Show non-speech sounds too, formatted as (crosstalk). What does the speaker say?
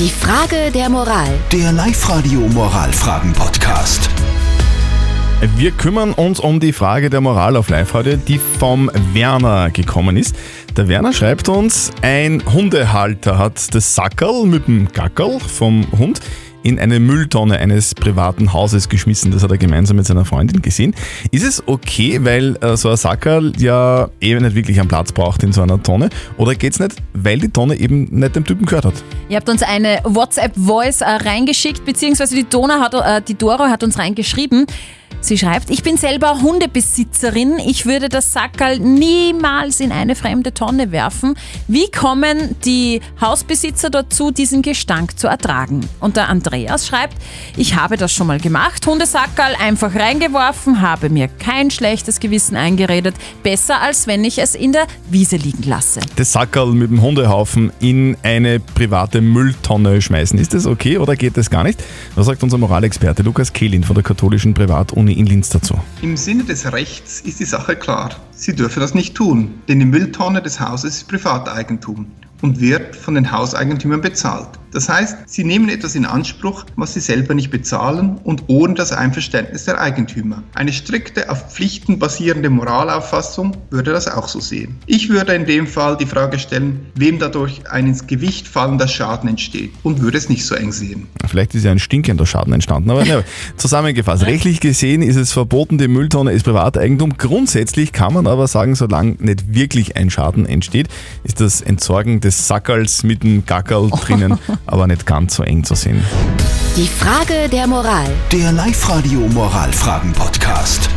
Die Frage der Moral. Der Live-Radio Moralfragen-Podcast. Wir kümmern uns um die Frage der Moral auf Live-Radio, die vom Werner gekommen ist. Der Werner schreibt uns, ein Hundehalter hat das Sackerl mit dem Gackerl vom Hund in eine Mülltonne eines privaten Hauses geschmissen. Das hat er gemeinsam mit seiner Freundin gesehen. Ist es okay, weil äh, so ein Sackerl ja eben nicht wirklich einen Platz braucht in so einer Tonne? Oder geht es nicht, weil die Tonne eben nicht dem Typen gehört hat? Ihr habt uns eine WhatsApp-Voice äh, reingeschickt, beziehungsweise die, Dona hat, äh, die Doro hat uns reingeschrieben. Sie schreibt, ich bin selber Hundebesitzerin. Ich würde das Sackerl niemals in eine fremde Tonne werfen. Wie kommen die Hausbesitzer dazu, diesen Gestank zu ertragen? Und der Andreas schreibt, ich habe das schon mal gemacht. Hundesackerl einfach reingeworfen, habe mir kein schlechtes Gewissen eingeredet. Besser als wenn ich es in der Wiese liegen lasse. Das Sackerl mit dem Hundehaufen in eine private Mülltonne schmeißen. Ist das okay oder geht das gar nicht? Was sagt unser Moralexperte Lukas Kehlin von der katholischen Privatuni in Linz dazu? Im Sinne des Rechts ist die Sache klar. Sie dürfen das nicht tun, denn die Mülltonne des Hauses ist Privateigentum und wird von den Hauseigentümern bezahlt. Das heißt, sie nehmen etwas in Anspruch, was sie selber nicht bezahlen und ohne das Einverständnis der Eigentümer. Eine strikte auf Pflichten basierende Moralauffassung würde das auch so sehen. Ich würde in dem Fall die Frage stellen, wem dadurch ein ins Gewicht fallender Schaden entsteht und würde es nicht so eng sehen. Vielleicht ist ja ein stinkender Schaden entstanden. Aber ne, (laughs) zusammengefasst, rechtlich gesehen ist es verboten, die Mülltonne ist Privateigentum. Grundsätzlich kann man aber sagen, solange nicht wirklich ein Schaden entsteht, ist das Entsorgen des Sackerls mit dem Gackerl drinnen (laughs) aber nicht ganz so eng zu sehen. Die Frage der Moral. Der Live-Radio Moralfragen-Podcast.